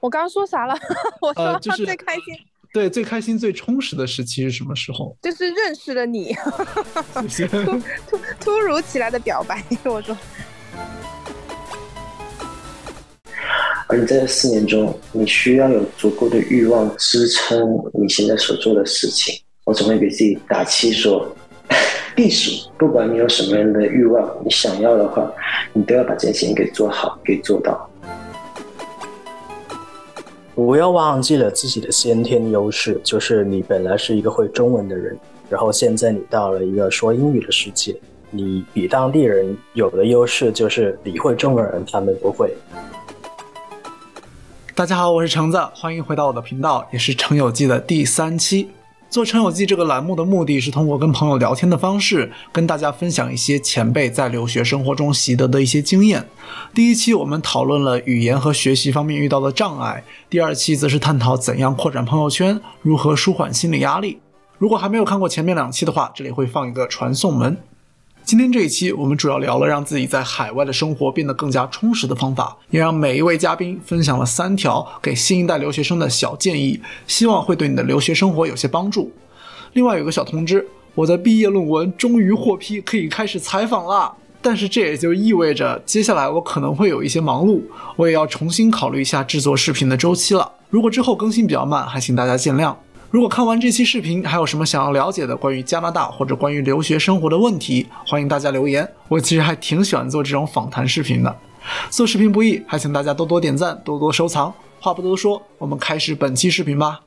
我刚刚说啥了？我说呃就是最开心对，最开心、最充实的时期是什么时候？就是认识了你。突突如其来的表白。我说而你在这四年中，你需要有足够的欲望支撑你现在所做的事情。我总会给自己打气说，避暑，不管你有什么样的欲望，你想要的话，你都要把这件事情给做好，给做到。不要忘记了自己的先天优势，就是你本来是一个会中文的人，然后现在你到了一个说英语的世界，你比当地人有的优势就是你会中文人，他们不会。大家好，我是橙子，欢迎回到我的频道，也是《程友记》的第三期。做《陈友记》这个栏目的目的是通过跟朋友聊天的方式，跟大家分享一些前辈在留学生活中习得的一些经验。第一期我们讨论了语言和学习方面遇到的障碍，第二期则是探讨怎样扩展朋友圈，如何舒缓心理压力。如果还没有看过前面两期的话，这里会放一个传送门。今天这一期，我们主要聊了让自己在海外的生活变得更加充实的方法，也让每一位嘉宾分享了三条给新一代留学生的小建议，希望会对你的留学生活有些帮助。另外有个小通知，我的毕业论文终于获批，可以开始采访啦。但是这也就意味着，接下来我可能会有一些忙碌，我也要重新考虑一下制作视频的周期了。如果之后更新比较慢，还请大家见谅。如果看完这期视频，还有什么想要了解的关于加拿大或者关于留学生活的问题，欢迎大家留言。我其实还挺喜欢做这种访谈视频的。做视频不易，还请大家多多点赞，多多收藏。话不多说，我们开始本期视频吧。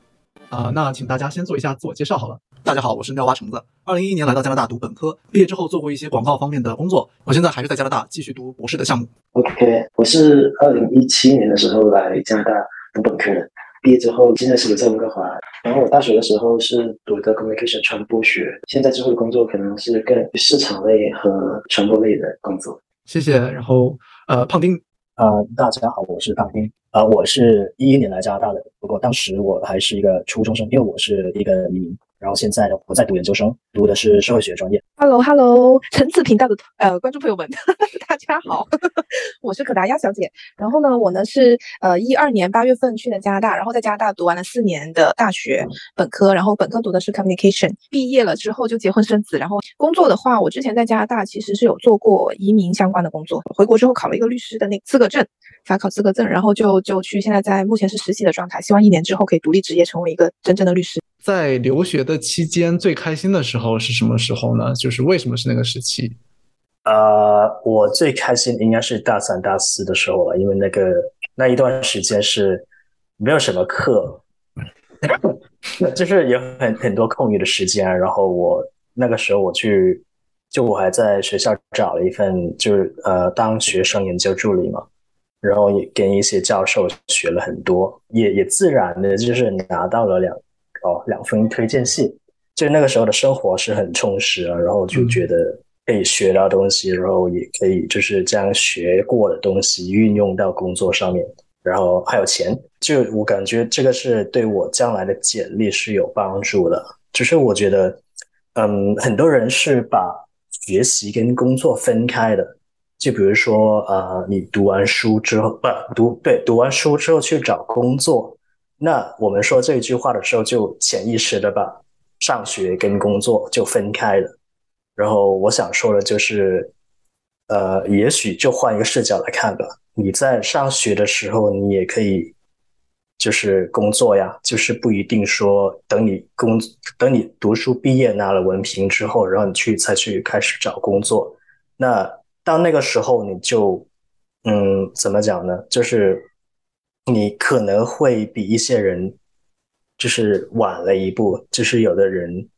啊、那请大家先做一下自我介绍好了。大家好，我是妙蛙橙子。二零一一年来到加拿大读本科，毕业之后做过一些广告方面的工作。我现在还是在加拿大继续读博士的项目。OK，我是二零一七年的时候来加拿大读本科的，毕业之后现在是留在温哥华。然后我大学的时候是读的 communication 传播学，现在之后的工作可能是更市场类和传播类的工作。谢谢。然后呃，胖丁，呃，大家好，我是胖丁。呃，我是一一年来加拿大的，不过当时我还是一个初中生，因为我是一个移民。然后现在呢，我在读研究生，读的是社会学专业。Hello Hello，橙子频道的呃观众朋友们，大家好，我是可达鸭小姐。然后呢，我呢是呃一二年八月份去的加拿大，然后在加拿大读完了四年的大学本科，然后本科读的是 communication，毕业了之后就结婚生子。然后工作的话，我之前在加拿大其实是有做过移民相关的工作，回国之后考了一个律师的那个资格证，法考资格证，然后就就去现在在目前是实习的状态，希望一年之后可以独立执业，成为一个真正的律师。在留学的期间最开心的时候是什么时候呢？就是为什么是那个时期？呃，我最开心应该是大三、大四的时候了，因为那个那一段时间是没有什么课，就是有很很多空余的时间。然后我那个时候我去，就我还在学校找了一份，就是呃当学生研究助理嘛，然后也跟一些教授学了很多，也也自然的就是拿到了两哦两封推荐信。就那个时候的生活是很充实啊，然后就觉得可以学到东西，然后也可以就是将学过的东西运用到工作上面，然后还有钱，就我感觉这个是对我将来的简历是有帮助的。就是我觉得，嗯，很多人是把学习跟工作分开的，就比如说呃，你读完书之后，不读对，读完书之后去找工作，那我们说这句话的时候，就潜意识的把上学跟工作就分开了。然后我想说的就是，呃，也许就换一个视角来看吧。你在上学的时候，你也可以就是工作呀，就是不一定说等你工等你读书毕业拿了文凭之后，然后你去才去开始找工作。那到那个时候，你就嗯，怎么讲呢？就是你可能会比一些人就是晚了一步，就是有的人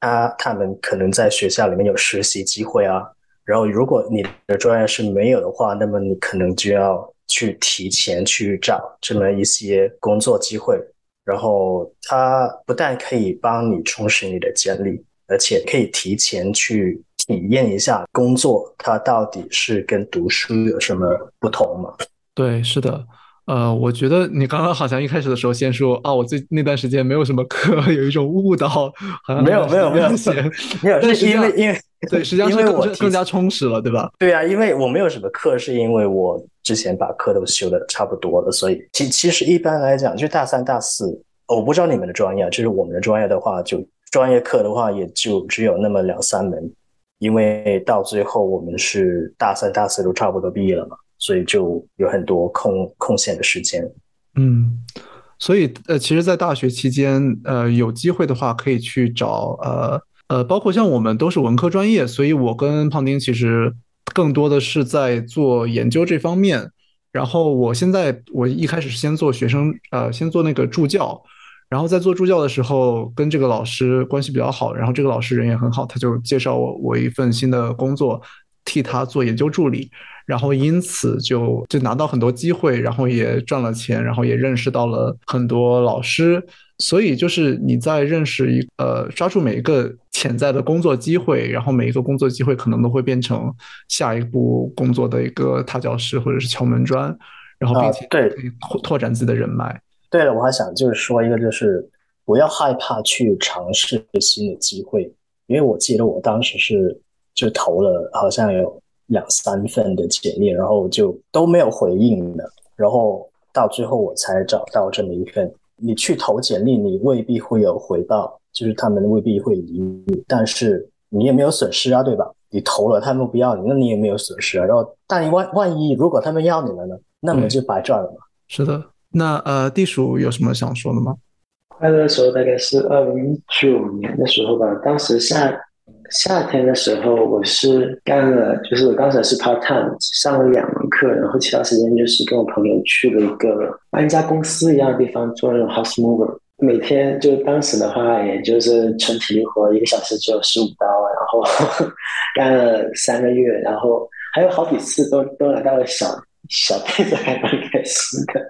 他他们可能在学校里面有实习机会啊，然后如果你的专业是没有的话，那么你可能就要去提前去找这么一些工作机会，然后它不但可以帮你充实你的简历，而且可以提前去体验一下工作它到底是跟读书有什么不同嘛。对，是的，呃，我觉得你刚刚好像一开始的时候先说啊，我最那段时间没有什么课，有一种误导，好像没有没有没有没有，是但实际上因为因为对，实际上是因为我提更加充实了，对吧？对啊，因为我没有什么课，是因为我之前把课都修的差不多了，所以其其实一般来讲，就大三、大四，我不知道你们的专业，就是我们的专业的话，就专业课的话，也就只有那么两三门，因为到最后我们是大三、大四都差不多毕业了嘛，所以就有很多空空闲的时间。嗯，所以呃，其实，在大学期间，呃，有机会的话，可以去找呃呃，包括像我们都是文科专业，所以我跟胖丁其实。更多的是在做研究这方面，然后我现在我一开始是先做学生，呃，先做那个助教，然后在做助教的时候跟这个老师关系比较好，然后这个老师人也很好，他就介绍我我一份新的工作，替他做研究助理。然后因此就就拿到很多机会，然后也赚了钱，然后也认识到了很多老师。所以就是你在认识一呃抓住每一个潜在的工作机会，然后每一个工作机会可能都会变成下一步工作的一个踏脚石或者是敲门砖，然后并且对拓拓展自己的人脉。对了，我还想就是说一个就是不要害怕去尝试新的机会，因为我记得我当时是就投了好像有。两三份的简历，然后就都没有回应的，然后到最后我才找到这么一份。你去投简历，你未必会有回报，就是他们未必会理你，但是你也没有损失啊，对吧？你投了，他们不要你，那你也没有损失啊。然后，但万万一如果他们要你了呢？那么就白赚了嘛。是的，那呃，地鼠有什么想说的吗？快乐的时候大概是二零一九年的时候吧，当时下。夏天的时候，我是干了，就是我刚才是 part time 上了两门课，然后其他时间就是跟我朋友去了一个搬家公司一样的地方做那种 house mover。每天就当时的话，也就是纯体力活，一个小时只有十五刀，然后 干了三个月，然后还有好几次都都拿到了小小袋子，还蛮开心的。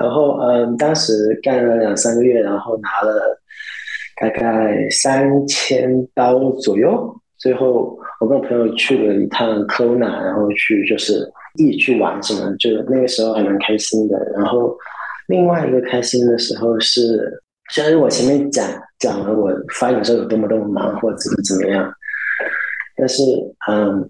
然后嗯，当时干了两三个月，然后拿了。大概三千刀左右，最后我跟我朋友去了一趟科纳，然后去就是一起去玩什么，就那个时候还蛮开心的。然后另外一个开心的时候是，虽然我前面讲讲了我发言的时候有多么多么忙或者怎么怎么样，但是嗯，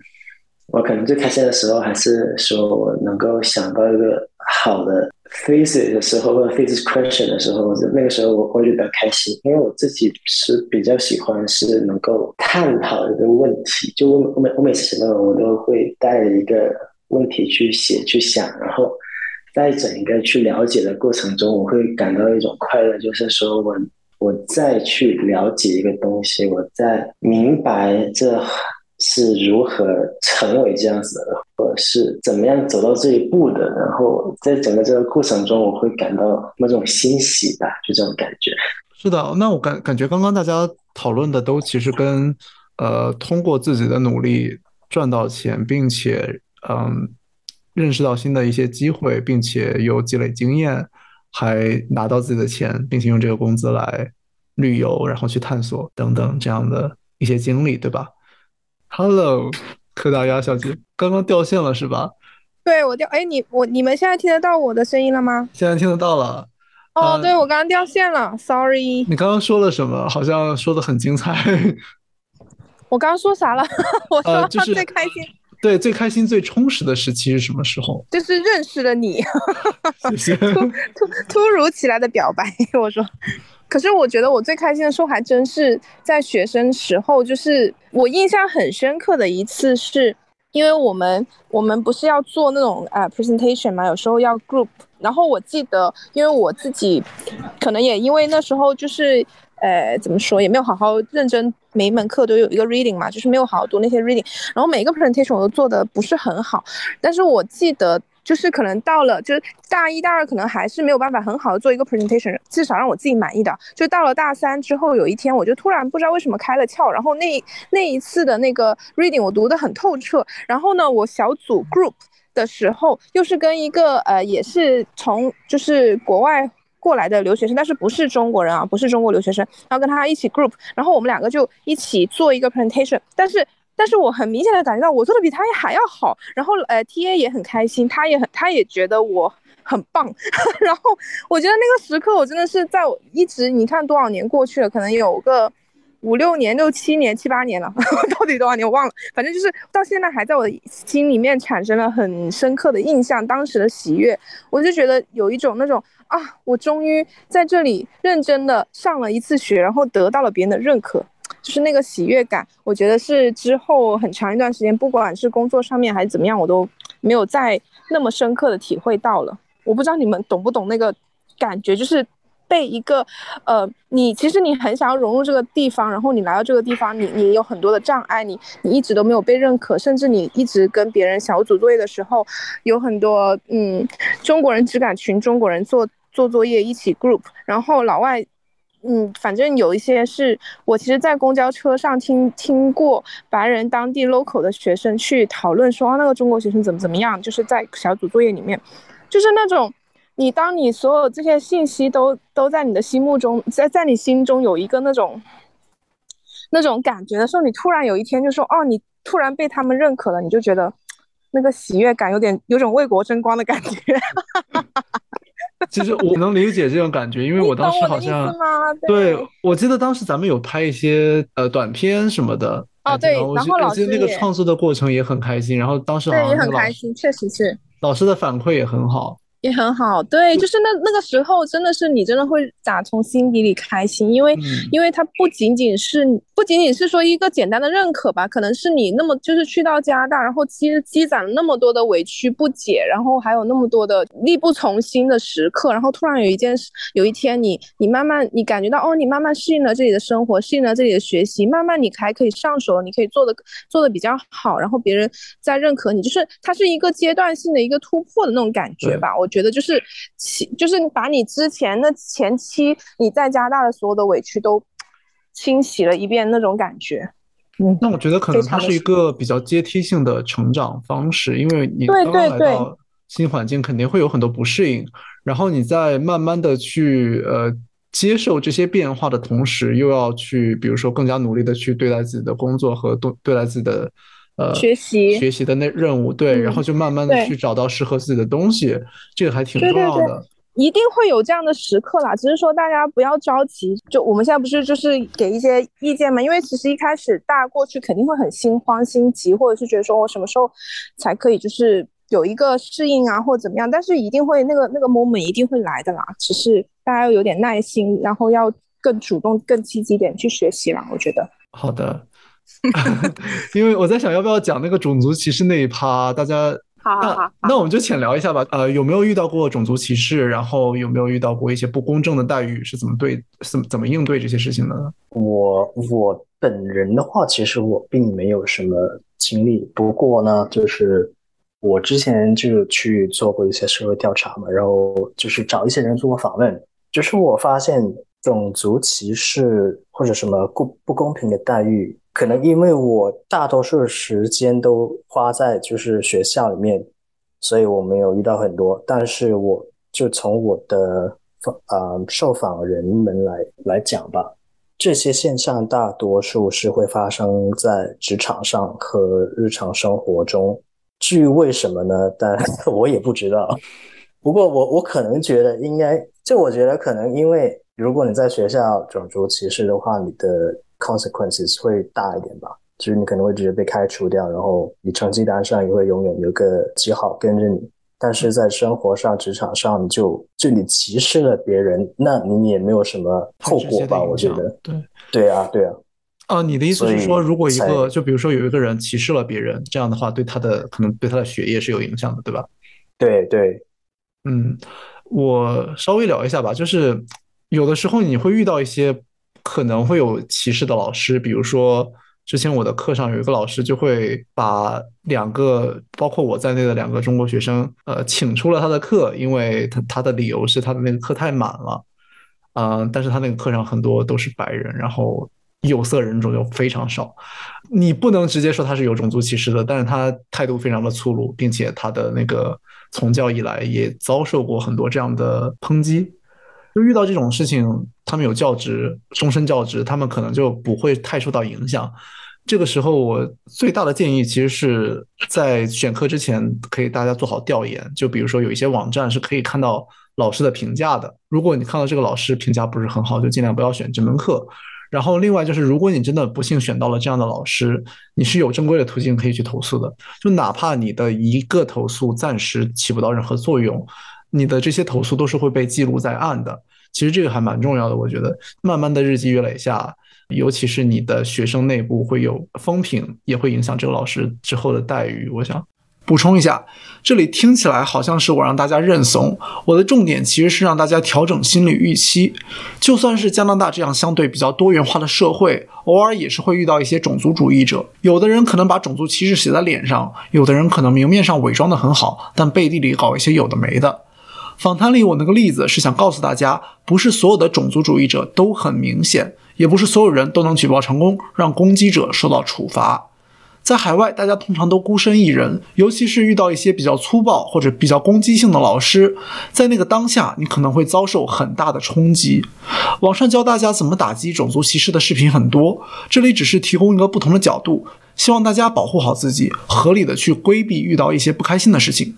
我可能最开心的时候还是说我能够想到一个好的。Physics 的时候或者 physics question 的时候，那个时候我会比较开心，因为我自己是比较喜欢是能够探讨一个问题。就我我每我每次写论文，我都会带着一个问题去写去想，然后在整一个去了解的过程中，我会感到一种快乐，就是说我我再去了解一个东西，我在明白这。是如何成为这样子的，或者是怎么样走到这一步的？然后在整个这个过程中，我会感到某种欣喜吧，就这种感觉。是的，那我感感觉刚刚大家讨论的都其实跟呃通过自己的努力赚到钱，并且嗯认识到新的一些机会，并且有积累经验，还拿到自己的钱，并且用这个工资来旅游，然后去探索等等这样的一些经历，对吧？Hello，柯达鸭小姐，刚刚掉线了是吧？对我掉，哎，你我你们现在听得到我的声音了吗？现在听得到了。哦，对我刚刚掉线了，Sorry。你刚刚说了什么？好像说的很精彩。我刚刚说啥了？我说最开心。对，最开心、最充实的时期是什么时候？就是认识了你。谢谢。突突突如其来的表白，我说。可是我觉得我最开心的时候还真是在学生时候，就是我印象很深刻的一次，是因为我们我们不是要做那种呃 presentation 嘛，有时候要 group，然后我记得，因为我自己可能也因为那时候就是呃怎么说，也没有好好认真，每一门课都有一个 reading 嘛，就是没有好好读那些 reading，然后每一个 presentation 我都做的不是很好，但是我记得。就是可能到了，就是大一、大二可能还是没有办法很好的做一个 presentation，至少让我自己满意的。就到了大三之后，有一天我就突然不知道为什么开了窍，然后那那一次的那个 reading 我读得很透彻。然后呢，我小组 group 的时候又是跟一个呃也是从就是国外过来的留学生，但是不是中国人啊，不是中国留学生，然后跟他一起 group，然后我们两个就一起做一个 presentation，但是。但是我很明显的感觉到我做的比他还要好，然后呃，T A 也很开心，他也很，他也觉得我很棒，然后我觉得那个时刻我真的是在我一直，你看多少年过去了，可能有个五六年、六七年、七八年了，到底多少年我忘了，反正就是到现在还在我的心里面产生了很深刻的印象，当时的喜悦，我就觉得有一种那种啊，我终于在这里认真的上了一次学，然后得到了别人的认可。就是那个喜悦感，我觉得是之后很长一段时间，不管是工作上面还是怎么样，我都没有再那么深刻的体会到了。我不知道你们懂不懂那个感觉，就是被一个呃，你其实你很想要融入这个地方，然后你来到这个地方，你你有很多的障碍，你你一直都没有被认可，甚至你一直跟别人小组作业的时候，有很多嗯中国人只敢群中国人做做作业一起 group，然后老外。嗯，反正有一些是我其实，在公交车上听听过白人当地 local 的学生去讨论说，那个中国学生怎么怎么样，就是在小组作业里面，就是那种，你当你所有这些信息都都在你的心目中，在在你心中有一个那种那种感觉的时候，你突然有一天就说，哦，你突然被他们认可了，你就觉得那个喜悦感有点有种为国争光的感觉。其实我能理解这种感觉，因为我当时好像对，我记得当时咱们有拍一些呃短片什么的。哦，对，然后我记得那个创作的过程也很开心，然后当时好像也很开心，确实是老师的反馈也很好。也很好，对，就是那那个时候，真的是你真的会打从心底里开心，因为因为它不仅仅是不仅仅是说一个简单的认可吧，可能是你那么就是去到加拿大，然后积积攒了那么多的委屈不解，然后还有那么多的力不从心的时刻，然后突然有一件事，有一天你你慢慢你感觉到哦，你慢慢适应了这里的生活，适应了这里的学习，慢慢你还可以上手，你可以做的做的比较好，然后别人在认可你，就是它是一个阶段性的一个突破的那种感觉吧，我。觉得就是其，就是把你之前的前期你在加拿大的所有的委屈都清洗了一遍那种感觉。嗯，那我觉得可能它是一个比较阶梯性的成长方式，因为你刚刚来到新环境肯定会有很多不适应，然后你在慢慢的去呃接受这些变化的同时，又要去比如说更加努力的去对待自己的工作和对对待自己的。呃，学习学习的那任务，对，然后就慢慢的去找到适合自己的东西，这个还挺重要的。一定会有这样的时刻啦，只是说大家不要着急。就我们现在不是就是给一些意见嘛？因为其实一开始大家过去肯定会很心慌心急，或者是觉得说我什么时候才可以就是有一个适应啊，或者怎么样？但是一定会那个那个 moment 一定会来的啦，只是大家要有点耐心，然后要更主动、更积极点去学习啦。我觉得。好的。因为我在想要不要讲那个种族歧视那一趴，大家好，那那我们就浅聊一下吧。呃，有没有遇到过种族歧视？然后有没有遇到过一些不公正的待遇？是怎么对怎么怎么应对这些事情的？我我本人的话，其实我并没有什么经历。不过呢，就是我之前就去做过一些社会调查嘛，然后就是找一些人做过访问，就是我发现种族歧视或者什么不不公平的待遇。可能因为我大多数时间都花在就是学校里面，所以我没有遇到很多。但是我就从我的访啊受访人们来来讲吧，这些现象大多数是会发生在职场上和日常生活中。至于为什么呢？但 我也不知道。不过我我可能觉得应该，就我觉得可能因为如果你在学校种族歧视的话，你的。Consequences 会大一点吧，就是你可能会直接被开除掉，然后你成绩单上也会永远有个记号跟着你。但是在生活上、职场上，就就你歧视了别人，那你也没有什么后果吧？我觉得，对对啊，对啊。啊，你的意思是说，如果一个就比如说有一个人歧视了别人，这样的话对他的可能对他的学业是有影响的，对吧？对对，嗯，我稍微聊一下吧，就是有的时候你会遇到一些。可能会有歧视的老师，比如说之前我的课上有一个老师就会把两个包括我在内的两个中国学生，呃，请出了他的课，因为他他的理由是他的那个课太满了，嗯，但是他那个课上很多都是白人，然后有色人种就非常少，你不能直接说他是有种族歧视的，但是他态度非常的粗鲁，并且他的那个从教以来也遭受过很多这样的抨击。就遇到这种事情，他们有教职，终身教职，他们可能就不会太受到影响。这个时候，我最大的建议其实是在选课之前，可以大家做好调研。就比如说，有一些网站是可以看到老师的评价的。如果你看到这个老师评价不是很好，就尽量不要选这门课。然后另外就是，如果你真的不幸选到了这样的老师，你是有正规的途径可以去投诉的。就哪怕你的一个投诉暂时起不到任何作用，你的这些投诉都是会被记录在案的。其实这个还蛮重要的，我觉得。慢慢的日积月累下，尤其是你的学生内部会有风评，也会影响这个老师之后的待遇。我想。补充一下，这里听起来好像是我让大家认怂，我的重点其实是让大家调整心理预期。就算是加拿大这样相对比较多元化的社会，偶尔也是会遇到一些种族主义者。有的人可能把种族歧视写在脸上，有的人可能明面上伪装的很好，但背地里搞一些有的没的。访谈里我那个例子是想告诉大家，不是所有的种族主义者都很明显，也不是所有人都能举报成功，让攻击者受到处罚。在海外，大家通常都孤身一人，尤其是遇到一些比较粗暴或者比较攻击性的老师，在那个当下，你可能会遭受很大的冲击。网上教大家怎么打击种族歧视的视频很多，这里只是提供一个不同的角度，希望大家保护好自己，合理的去规避遇到一些不开心的事情。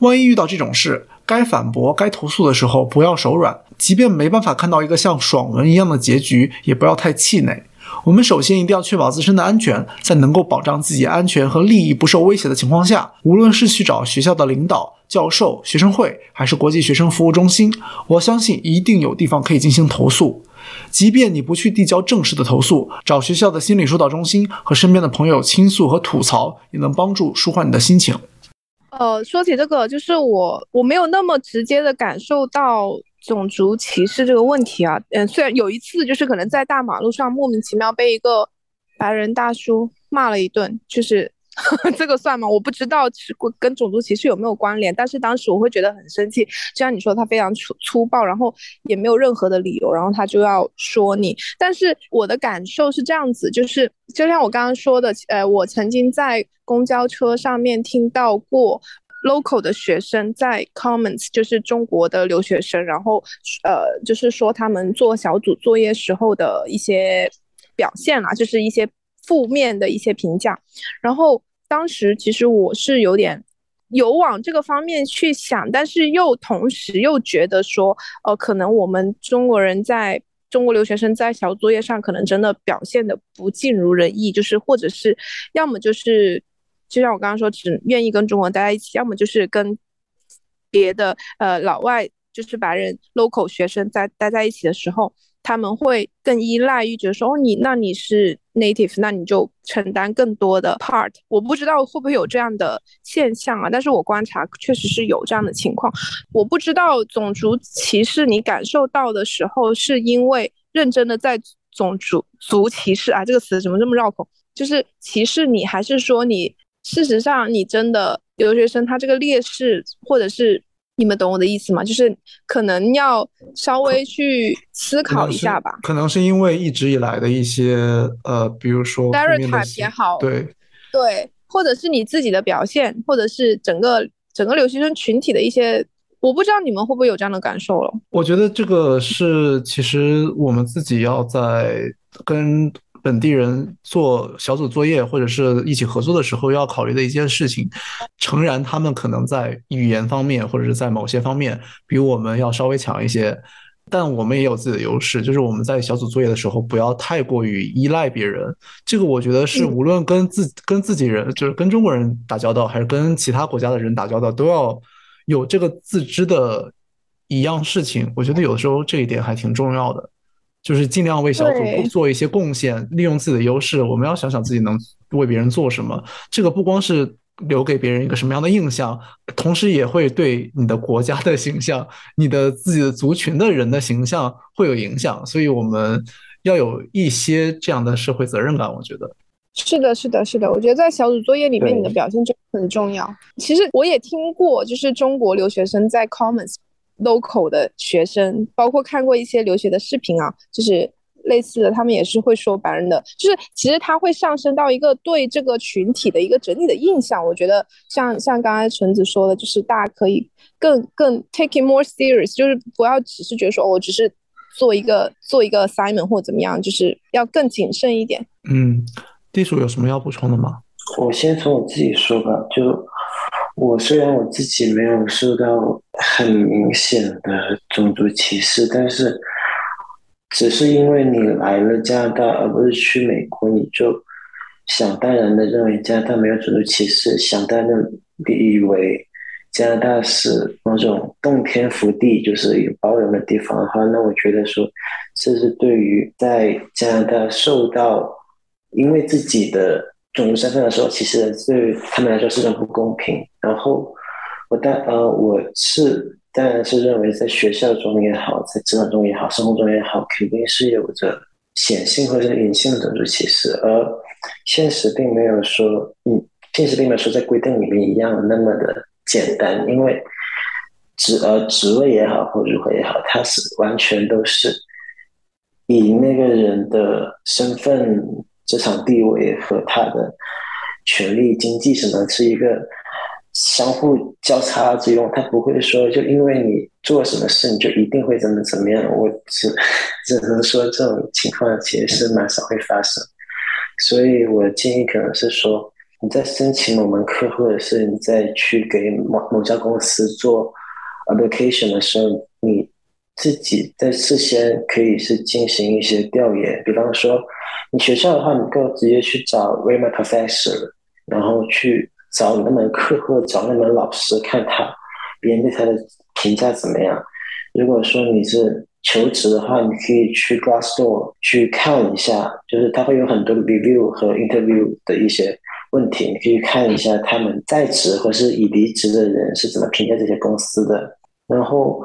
万一遇到这种事，该反驳、该投诉的时候，不要手软，即便没办法看到一个像爽文一样的结局，也不要太气馁。我们首先一定要确保自身的安全，在能够保障自己安全和利益不受威胁的情况下，无论是去找学校的领导、教授、学生会，还是国际学生服务中心，我相信一定有地方可以进行投诉。即便你不去递交正式的投诉，找学校的心理疏导中心和身边的朋友倾诉和吐槽，也能帮助舒缓你的心情。呃，说起这个，就是我我没有那么直接的感受到。种族歧视这个问题啊，嗯，虽然有一次就是可能在大马路上莫名其妙被一个白人大叔骂了一顿，就是 这个算吗？我不知道是跟种族歧视有没有关联，但是当时我会觉得很生气，就像你说他非常粗粗暴，然后也没有任何的理由，然后他就要说你。但是我的感受是这样子，就是就像我刚刚说的，呃，我曾经在公交车上面听到过。local 的学生在 comments 就是中国的留学生，然后呃就是说他们做小组作业时候的一些表现啊，就是一些负面的一些评价。然后当时其实我是有点有往这个方面去想，但是又同时又觉得说，呃，可能我们中国人在中国留学生在小作业上可能真的表现的不尽如人意，就是或者是要么就是。就像我刚刚说，只愿意跟中国人待在一起，要么就是跟别的呃老外，就是白人 local 学生在待在一起的时候，他们会更依赖于觉得说，哦，你那你是 native，那你就承担更多的 part。我不知道会不会有这样的现象啊，但是我观察确实是有这样的情况。我不知道种族歧视你感受到的时候，是因为认真的在种族族歧视啊，这个词怎么这么绕口？就是歧视你，还是说你？事实上，你真的留学生他这个劣势，或者是你们懂我的意思吗？就是可能要稍微去思考一下吧。可能是因为一直以来的一些呃，比如说 stereotype 也好，对对，或者是你自己的表现，或者是整个整个留学生群体的一些，我不知道你们会不会有这样的感受了。我觉得这个是其实我们自己要在跟。本地人做小组作业或者是一起合作的时候要考虑的一件事情，诚然他们可能在语言方面或者是在某些方面比我们要稍微强一些，但我们也有自己的优势，就是我们在小组作业的时候不要太过于依赖别人。这个我觉得是无论跟自跟自己人，就是跟中国人打交道，还是跟其他国家的人打交道，都要有这个自知的一样事情。我觉得有的时候这一点还挺重要的。就是尽量为小组做一些贡献，利用自己的优势。我们要想想自己能为别人做什么。这个不光是留给别人一个什么样的印象，同时也会对你的国家的形象、你的自己的族群的人的形象会有影响。所以我们要有一些这样的社会责任感。我觉得是的，是的，是的。我觉得在小组作业里面，你的表现就很重要。其实我也听过，就是中国留学生在 Commons。Local 的学生，包括看过一些留学的视频啊，就是类似的，他们也是会说白人的，就是其实它会上升到一个对这个群体的一个整体的印象。我觉得像像刚才橙子说的，就是大家可以更更 take it more serious，就是不要只是觉得说我只是做一个做一个 assignment 或怎么样，就是要更谨慎一点。嗯，地主有什么要补充的吗？我先从我自己说吧，就。我虽然我自己没有受到很明显的种族歧视，但是只是因为你来了加拿大，而不是去美国，你就想当然的认为加拿大没有种族歧视，想当然的以为加拿大是某种洞天福地，就是有包容的地方的话，那我觉得说，这是对于在加拿大受到因为自己的种族身份的时候，其实对他们来说是种不公平。然后我当呃我是。当然是认为，在学校中也好，在职场中也好，生活中也好，肯定是有着显性或者隐性的种族歧视，而现实并没有说，嗯，现实并没有说在规定里面一样那么的简单，因为职呃职位也好或如何也好，它是完全都是以那个人的身份、职场地位和他的权利、经济什么是一个。相互交叉之用，他不会说就因为你做什么事，你就一定会怎么怎么样。我只只能说这种情况其实是蛮少会发生，所以我建议可能是说你在申请某门课，或者是你在去给某某家公司做 application 的时候，你自己在事先可以是进行一些调研，比方说你学校的话，你够直接去找 r a m a professor，然后去。找那门课或找那门老师看他，别人对他的评价怎么样？如果说你是求职的话，你可以去 Glassdoor 去看一下，就是他会有很多的 review 和 interview 的一些问题，你可以看一下他们在职或是已离职的人是怎么评价这些公司的。然后，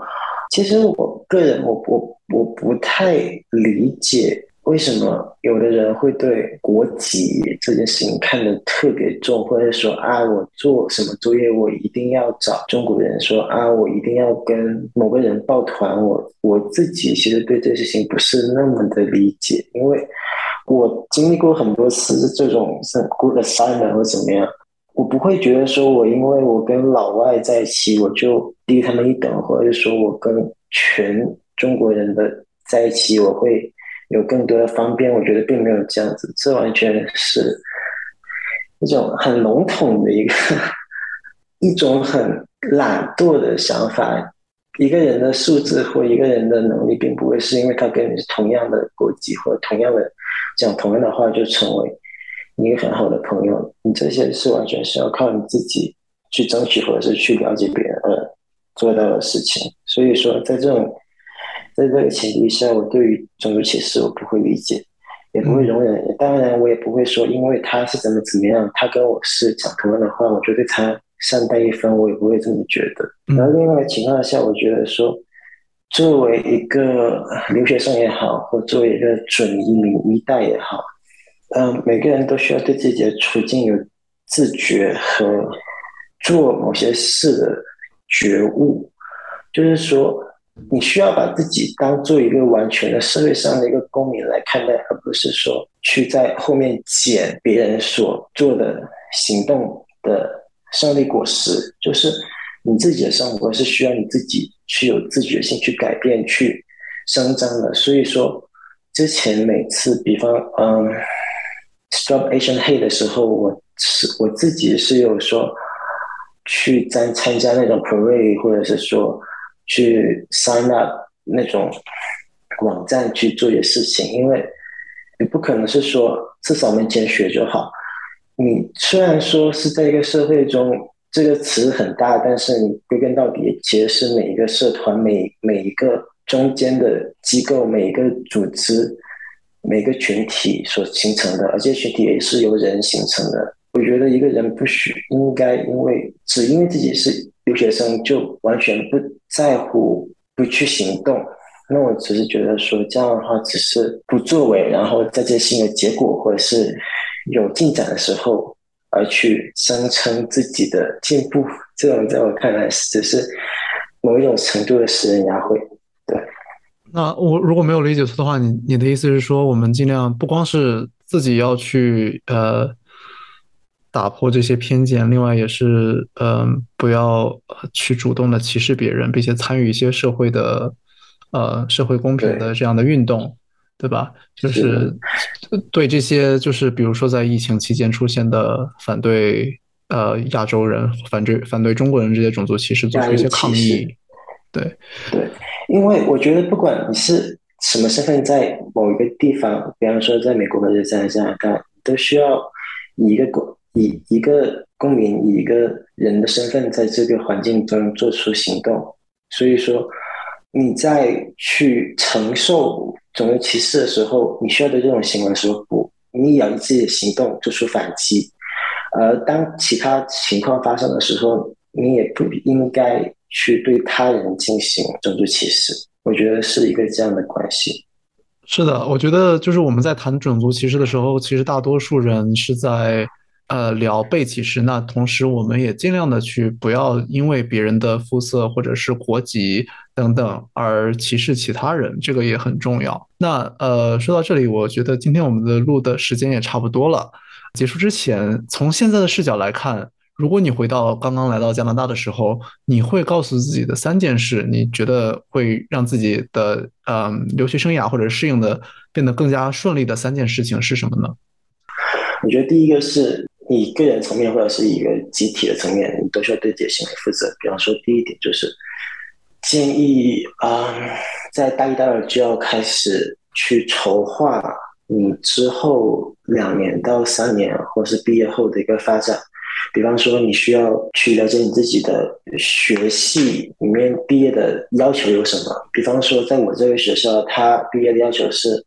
其实我个人，我我我不太理解。为什么有的人会对国籍这件事情看得特别重，或者说啊，我做什么作业我一定要找中国人说啊，我一定要跟某个人抱团。我我自己其实对这事情不是那么的理解，因为我经历过很多次这种是 good assignment 或怎么样，我不会觉得说我因为我跟老外在一起我就低他们一等，或者说我跟全中国人的在一起我会。有更多的方便，我觉得并没有这样子，这完全是一种很笼统的一个一种很懒惰的想法。一个人的素质或一个人的能力，并不会是因为他跟你是同样的国籍或同样的讲同样的话就成为一个很好的朋友。你这些是完全是要靠你自己去争取，或者是去了解别人而做到的事情。所以说，在这种。在这个前提下，我对于种族歧视我不会理解，也不会容忍。当然，我也不会说，因为他是怎么怎么样，他跟我是讲同样的话，我就对他善待一分，我也不会这么觉得。然后另外情况下，我觉得说，作为一个留学生也好，或作为一个准移民一代也好，嗯，每个人都需要对自己的处境有自觉和做某些事的觉悟，就是说。你需要把自己当做一个完全的社会上的一个公民来看待，而不是说去在后面捡别人所做的行动的胜利果实。就是你自己的生活是需要你自己去有自觉性去改变、去声张的。所以说，之前每次，比方嗯，Stop Asian Hate 的时候，我是我自己是有说去参参加那种 parade，或者是说。去 sign up 那种网站去做些事情，因为你不可能是说至少没钱学就好。你虽然说是在一个社会中，这个词很大，但是你归根到底，其实是每一个社团、每每一个中间的机构、每一个组织、每个群体所形成的，而这些群体也是由人形成的。我觉得一个人不许应该因为只因为自己是留学生就完全不。在乎不去行动，那我只是觉得说这样的话只是不作为，然后在这新的结果或者是有进展的时候而去声称自己的进步，这种在我看来只是某一种程度的使人牙慧。对，那我如果没有理解错的话，你你的意思是说，我们尽量不光是自己要去呃。打破这些偏见，另外也是，嗯，不要去主动的歧视别人，并且参与一些社会的，呃，社会公平的这样的运动，对吧？就是对这些，就是比如说在疫情期间出现的反对，呃，亚洲人反对反对中国人这些种族歧视做出一些抗议。对对，因为我觉得不管你是什么身份在某一个地方，比方说在美国或者在加拿大，都需要以一个公以一个公民以一个人的身份在这个环境中做出行动。所以说，你在去承受种族歧视的时候，你需要对这种行为的时候，不，你也要以自己的行动做出反击。而当其他情况发生的时候，你也不应该去对他人进行种族歧视。我觉得是一个这样的关系。是的，我觉得就是我们在谈种族歧视的时候，其实大多数人是在呃聊被歧视。那同时，我们也尽量的去不要因为别人的肤色或者是国籍等等而歧视其他人，这个也很重要。那呃，说到这里，我觉得今天我们的录的时间也差不多了。结束之前，从现在的视角来看，如果你回到刚刚来到加拿大的时候，你会告诉自己的三件事，你觉得会让自己的嗯留学生涯或者适应的变得更加顺利的三件事情是什么呢？我觉得第一个是你个人层面或者是一个集体的层面，你都需要对自己的行为负责。比方说，第一点就是建议啊，在大一、大二就要开始去筹划。你之后两年到三年，或是毕业后的一个发展，比方说你需要去了解你自己的学系里面毕业的要求有什么。比方说，在我这个学校，它毕业的要求是，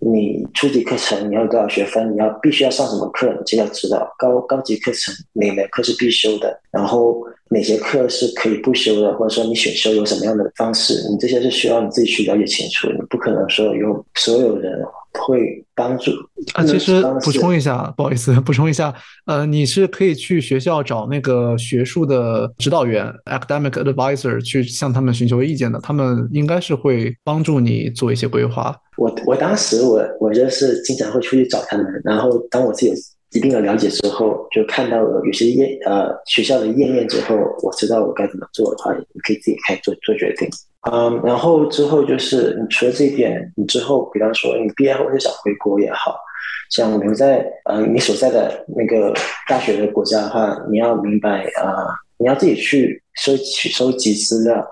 你初级课程你要多少学分，你要必须要上什么课，你就要知道。高高级课程哪门课是必修的，然后哪些课是可以不修的，或者说你选修有什么样的方式，你这些是需要你自己去了解清楚。你不可能说有所有人。会帮助啊，其实补充一下，不好意思，补充一下，呃，你是可以去学校找那个学术的指导员 （academic advisor） 去向他们寻求意见的，他们应该是会帮助你做一些规划。我我当时我我就是经常会出去找他们，然后当我自己有一定的了解之后，就看到了有些页呃学校的页面之后，我知道我该怎么做的话，你可以自己开始做做决定。嗯，然后之后就是你除了这一点，你之后比方说你毕业后就想回国也好，想留在呃你所在的那个大学的国家的话，你要明白啊，你要自己去收取收集资料，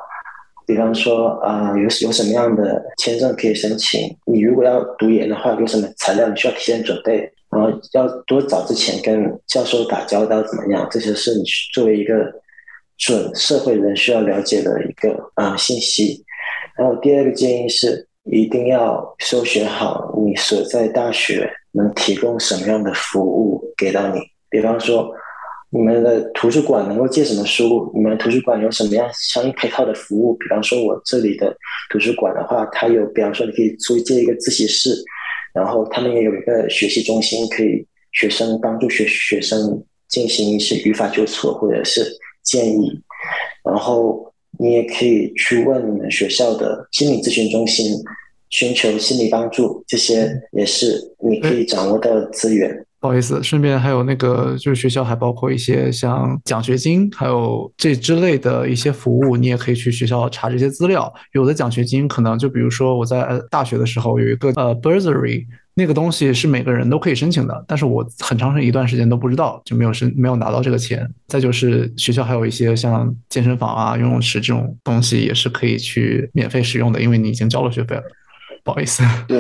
比方说啊有有什么样的签证可以申请，你如果要读研的话，有什么材料你需要提前准备，然后要多早之前跟教授打交道怎么样，这些是你作为一个。准社会人需要了解的一个啊信息，然后第二个建议是一定要搜选好你所在大学能提供什么样的服务给到你。比方说，你们的图书馆能够借什么书？你们图书馆有什么样相应配套的服务？比方说，我这里的图书馆的话，它有，比方说你可以租借一个自习室，然后他们也有一个学习中心，可以学生帮助学学生进行一些语法纠错或者是。建议，然后你也可以去问你们学校的心理咨询中心，寻求心理帮助，这些也是你可以掌握到的资源。不好意思，顺便还有那个，就是学校还包括一些像奖学金，还有这之类的一些服务，你也可以去学校查这些资料。有的奖学金可能就比如说我在大学的时候有一个呃 bursary。那个东西是每个人都可以申请的，但是我很长一段时间都不知道，就没有申没有拿到这个钱。再就是学校还有一些像健身房啊、游泳池这种东西也是可以去免费使用的，因为你已经交了学费了。不好意思。对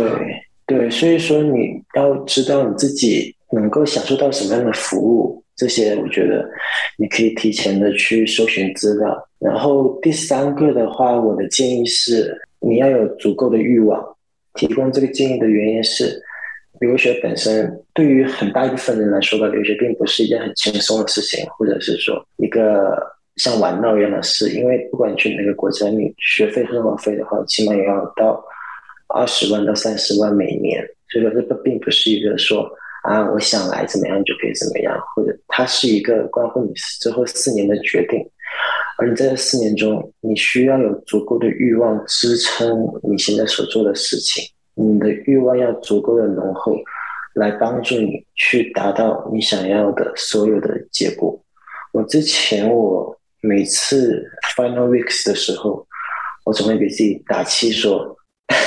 对，所以说你要知道你自己能够享受到什么样的服务，这些我觉得你可以提前的去搜寻资料。然后第三个的话，我的建议是你要有足够的欲望。提供这个建议的原因是。留学本身对于很大一部分人来说吧，留学并不是一件很轻松的事情，或者是说一个像玩闹一样的事。因为不管你去哪个国家，你学费、生活费的话，起码也要到二十万到三十万每年。所以说，这个并不是一个说啊，我想来怎么样就可以怎么样，或者它是一个关乎你之后四年的决定。而你在这四年中，你需要有足够的欲望支撑你现在所做的事情。你的欲望要足够的浓厚，来帮助你去达到你想要的所有的结果。我之前我每次 final weeks 的时候，我总会给自己打气说：“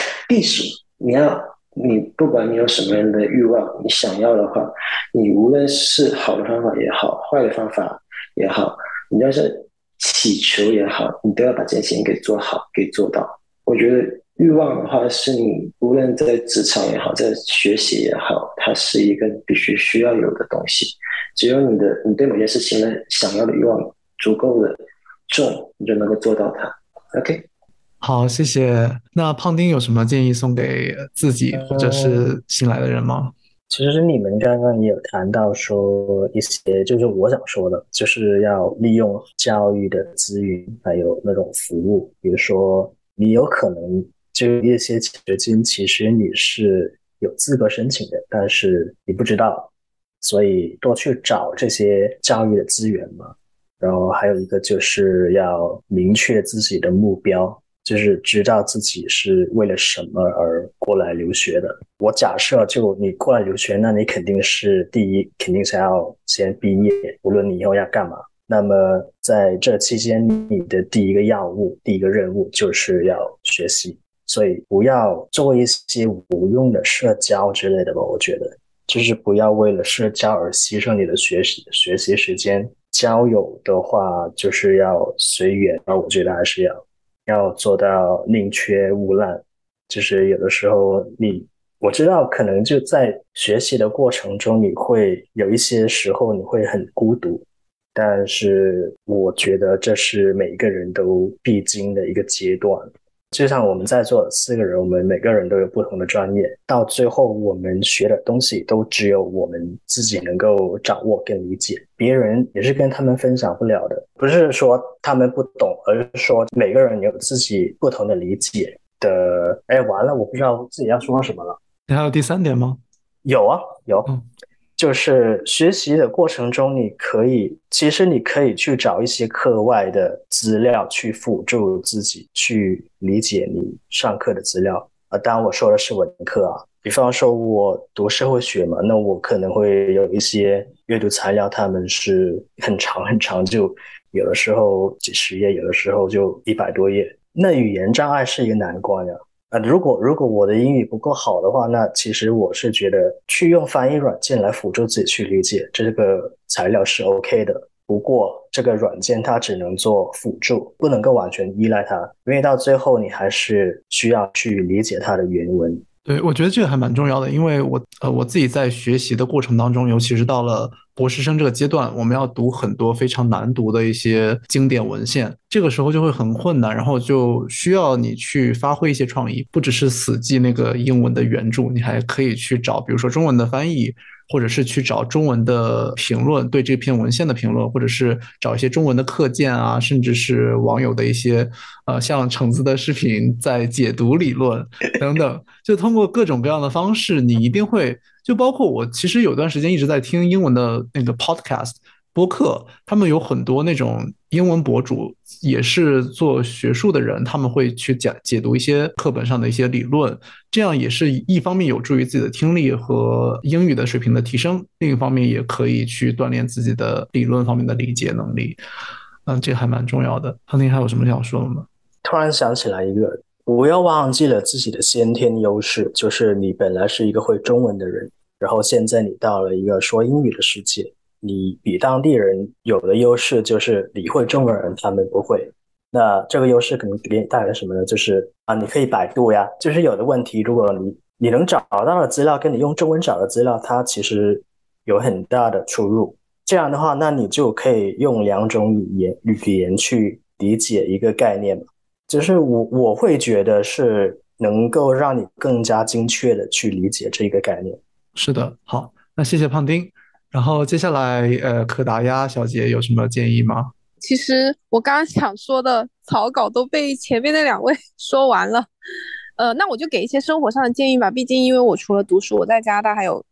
避暑，你要你不管你有什么样的欲望，你想要的话，你无论是好的方法也好，坏的方法也好，你要是祈求也好，你都要把这件事情给做好，给做到。”我觉得。欲望的话，是你无论在职场也好，在学习也好，它是一个必须需要有的东西。只有你的你对某件事情的想要的欲望足够的重，你就能够做到它。OK，好，谢谢。那胖丁有什么建议送给自己或者是新来的人吗？其实你们刚刚也有谈到说一些，就是我想说的，就是要利用教育的资源，还有那种服务，比如说你有可能就一些奖学金，其实你是有资格申请的，但是你不知道，所以多去找这些教育的资源嘛。然后还有一个就是要明确自己的目标。就是知道自己是为了什么而过来留学的。我假设，就你过来留学，那你肯定是第一，肯定是要先毕业，无论你以后要干嘛。那么在这期间，你的第一个要务、第一个任务就是要学习。所以不要做一些无用的社交之类的吧。我觉得，就是不要为了社交而牺牲你的学习学习时间。交友的话，就是要随缘。那我觉得还是要。要做到宁缺毋滥，就是有的时候你我知道可能就在学习的过程中，你会有一些时候你会很孤独，但是我觉得这是每一个人都必经的一个阶段。就像我们在座的四个人，我们每个人都有不同的专业，到最后我们学的东西都只有我们自己能够掌握跟理解，别人也是跟他们分享不了的。不是说他们不懂，而是说每个人有自己不同的理解的。哎，完了，我不知道自己要说什么了。你还有第三点吗？有啊，有。就是学习的过程中，你可以，其实你可以去找一些课外的资料去辅助自己去理解你上课的资料啊。当然我说的是文科啊，比方说我读社会学嘛，那我可能会有一些阅读材料，他们是很长很长，就有的时候几十页，有的时候就一百多页。那语言障碍是一个难关呀。啊，如果如果我的英语不够好的话，那其实我是觉得去用翻译软件来辅助自己去理解这个材料是 OK 的。不过这个软件它只能做辅助，不能够完全依赖它，因为到最后你还是需要去理解它的原文。对，我觉得这个还蛮重要的，因为我呃我自己在学习的过程当中，尤其是到了博士生这个阶段，我们要读很多非常难读的一些经典文献，这个时候就会很困难，然后就需要你去发挥一些创意，不只是死记那个英文的原著，你还可以去找，比如说中文的翻译。或者是去找中文的评论，对这篇文献的评论，或者是找一些中文的课件啊，甚至是网友的一些，呃，像橙子的视频在解读理论 等等，就通过各种各样的方式，你一定会，就包括我，其实有段时间一直在听英文的那个 podcast。播客，他们有很多那种英文博主，也是做学术的人，他们会去讲解读一些课本上的一些理论，这样也是一方面有助于自己的听力和英语的水平的提升，另一方面也可以去锻炼自己的理论方面的理解能力。嗯，这还蛮重要的。康宁还有什么想说的吗？突然想起来一个，不要忘记了自己的先天优势，就是你本来是一个会中文的人，然后现在你到了一个说英语的世界。你比当地人有的优势就是你会中文，人他们不会。那这个优势可能给你带来什么呢？就是啊，你可以百度呀，就是有的问题，如果你你能找到的资料跟你用中文找的资料，它其实有很大的出入。这样的话，那你就可以用两种语言语言去理解一个概念嘛。就是我我会觉得是能够让你更加精确的去理解这个概念。是的，好，那谢谢胖丁。然后接下来，呃，可达鸭小姐有什么建议吗？其实我刚刚想说的草稿都被前面那两位 说完了，呃，那我就给一些生活上的建议吧。毕竟因为我除了读书，我在加拿大还有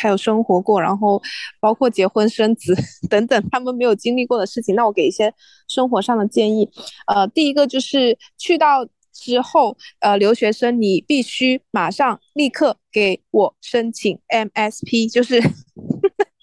还有生活过，然后包括结婚生子 等等他们没有经历过的事情。那我给一些生活上的建议。呃，第一个就是去到之后，呃，留学生你必须马上立刻给我申请 MSP，就是。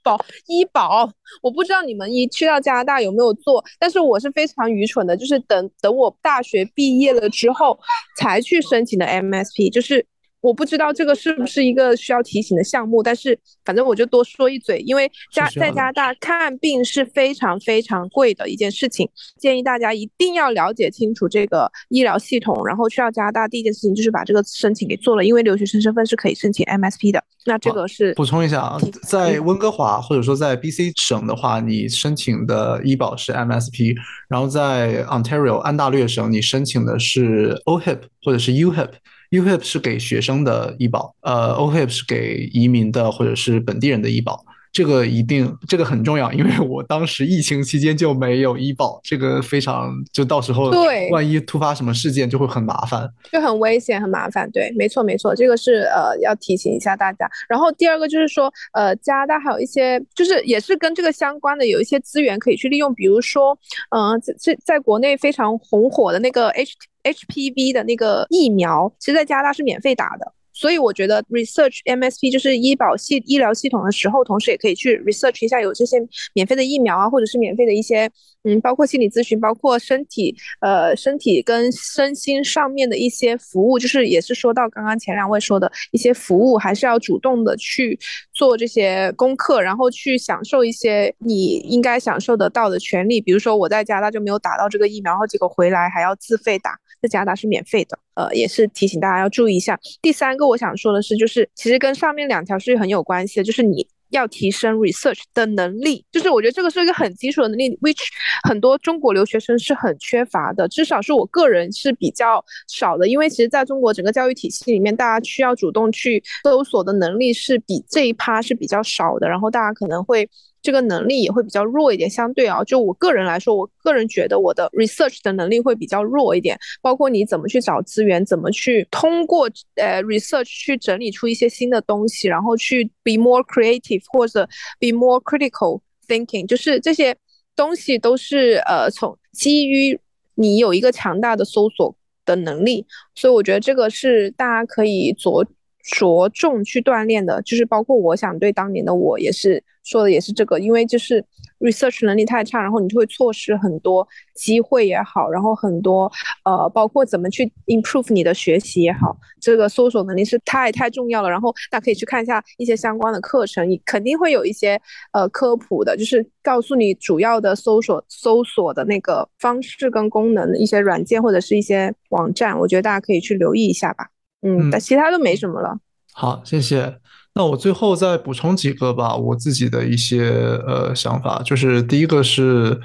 保医保，我不知道你们一去到加拿大有没有做，但是我是非常愚蠢的，就是等等我大学毕业了之后才去申请的 MSP，就是我不知道这个是不是一个需要提醒的项目，但是反正我就多说一嘴，因为加在加拿大看病是非常非常贵的一件事情，建议大家一定要了解清楚这个医疗系统，然后去到加拿大第一件事情就是把这个申请给做了，因为留学生身份是可以申请 MSP 的。那这个是补充一下啊，在温哥华或者说在 BC 省的话，你申请的医保是 MSP，然后在 Ontario 安大略省你申请的是 OHIP 或者是 UHIP。UHIP 是给学生的医保，呃，OHIP 是给移民的或者是本地人的医保。这个一定，这个很重要，因为我当时疫情期间就没有医保，这个非常，就到时候对，万一突发什么事件就会很麻烦，就很危险，很麻烦。对，没错，没错，这个是呃要提醒一下大家。然后第二个就是说，呃，加拿大还有一些就是也是跟这个相关的有一些资源可以去利用，比如说，嗯，在在国内非常红火的那个 H HPV 的那个疫苗，其实在加拿大是免费打的。所以我觉得 research MSP 就是医保系医疗系统的时候，同时也可以去 research 一下有这些免费的疫苗啊，或者是免费的一些嗯，包括心理咨询，包括身体呃身体跟身心上面的一些服务，就是也是说到刚刚前两位说的一些服务，还是要主动的去做这些功课，然后去享受一些你应该享受得到的权利。比如说我在加拿大就没有打到这个疫苗，然后结果回来还要自费打，在加拿大是免费的。呃，也是提醒大家要注意一下。第三个我想说的是，就是其实跟上面两条是很有关系的，就是你要提升 research 的能力。就是我觉得这个是一个很基础的能力，which 很多中国留学生是很缺乏的，至少是我个人是比较少的。因为其实在中国整个教育体系里面，大家需要主动去搜索的能力是比这一趴是比较少的，然后大家可能会。这个能力也会比较弱一点，相对啊，就我个人来说，我个人觉得我的 research 的能力会比较弱一点，包括你怎么去找资源，怎么去通过呃 research 去整理出一些新的东西，然后去 be more creative 或者 be more critical thinking，就是这些东西都是呃从基于你有一个强大的搜索的能力，所以我觉得这个是大家可以着着重去锻炼的，就是包括我想对当年的我也是。说的也是这个，因为就是 research 能力太差，然后你就会错失很多机会也好，然后很多呃，包括怎么去 improve 你的学习也好，这个搜索能力是太太重要了。然后大家可以去看一下一些相关的课程，你肯定会有一些呃科普的，就是告诉你主要的搜索搜索的那个方式跟功能，一些软件或者是一些网站，我觉得大家可以去留意一下吧。嗯，但其他都没什么了。好，谢谢。那我最后再补充几个吧，我自己的一些呃想法，就是第一个是，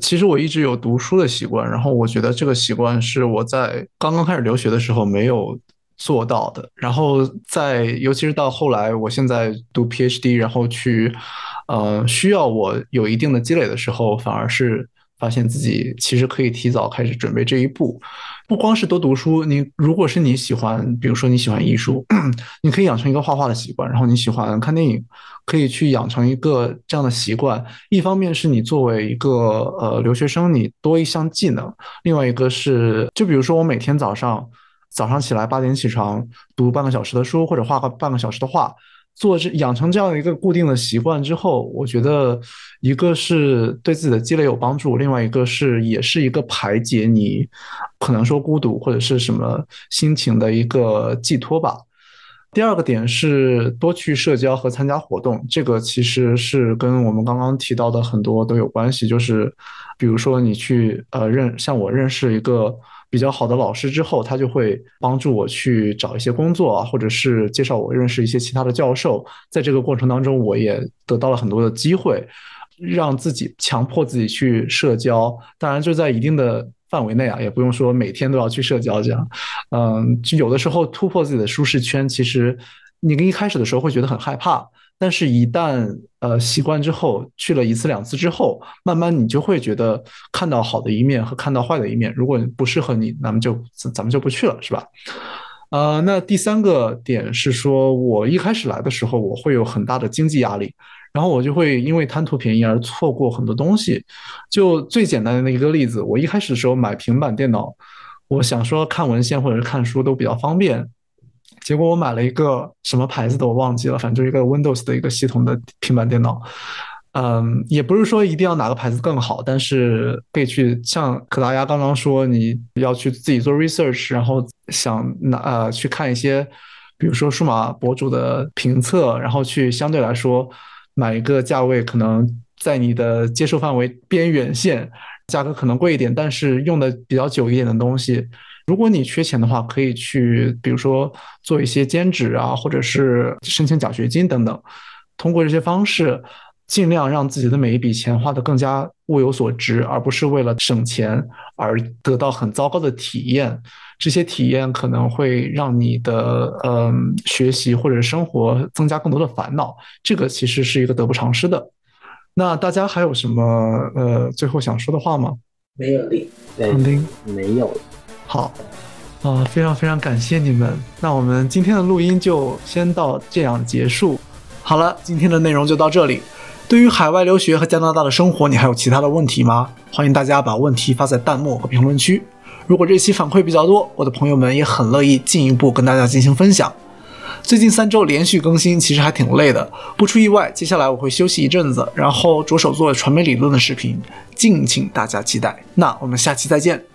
其实我一直有读书的习惯，然后我觉得这个习惯是我在刚刚开始留学的时候没有做到的，然后在尤其是到后来，我现在读 PhD，然后去呃需要我有一定的积累的时候，反而是。发现自己其实可以提早开始准备这一步，不光是多读书。你如果是你喜欢，比如说你喜欢艺术，你可以养成一个画画的习惯；然后你喜欢看电影，可以去养成一个这样的习惯。一方面是你作为一个呃留学生，你多一项技能；另外一个是，就比如说我每天早上早上起来八点起床，读半个小时的书或者画个半个小时的画。做这养成这样的一个固定的习惯之后，我觉得一个是对自己的积累有帮助，另外一个是也是一个排解你可能说孤独或者是什么心情的一个寄托吧。第二个点是多去社交和参加活动，这个其实是跟我们刚刚提到的很多都有关系，就是比如说你去呃认像我认识一个。比较好的老师之后，他就会帮助我去找一些工作啊，或者是介绍我认识一些其他的教授。在这个过程当中，我也得到了很多的机会，让自己强迫自己去社交。当然，就在一定的范围内啊，也不用说每天都要去社交这样。嗯，就有的时候突破自己的舒适圈，其实你跟一开始的时候会觉得很害怕。但是，一旦呃习惯之后，去了一次两次之后，慢慢你就会觉得看到好的一面和看到坏的一面。如果不适合你，那么就咱们就不去了，是吧？呃，那第三个点是说，我一开始来的时候，我会有很大的经济压力，然后我就会因为贪图便宜而错过很多东西。就最简单的一个例子，我一开始的时候买平板电脑，我想说看文献或者是看书都比较方便。结果我买了一个什么牌子的我忘记了，反正就是一个 Windows 的一个系统的平板电脑，嗯，也不是说一定要哪个牌子更好，但是可以去像可达鸭刚刚说，你要去自己做 research，然后想拿呃去看一些，比如说数码博主的评测，然后去相对来说买一个价位可能在你的接受范围边缘线，价格可能贵一点，但是用的比较久一点的东西。如果你缺钱的话，可以去比如说做一些兼职啊，或者是申请奖学金等等，通过这些方式。尽量让自己的每一笔钱花得更加物有所值，而不是为了省钱而得到很糟糕的体验。这些体验可能会让你的嗯学习或者生活增加更多的烦恼，这个其实是一个得不偿失的。那大家还有什么呃最后想说的话吗？没有了，肯定没有。好啊，非常非常感谢你们。那我们今天的录音就先到这样结束。好了，今天的内容就到这里。对于海外留学和加拿大的生活，你还有其他的问题吗？欢迎大家把问题发在弹幕和评论区。如果这期反馈比较多，我的朋友们也很乐意进一步跟大家进行分享。最近三周连续更新，其实还挺累的。不出意外，接下来我会休息一阵子，然后着手做传媒理论的视频，敬请大家期待。那我们下期再见。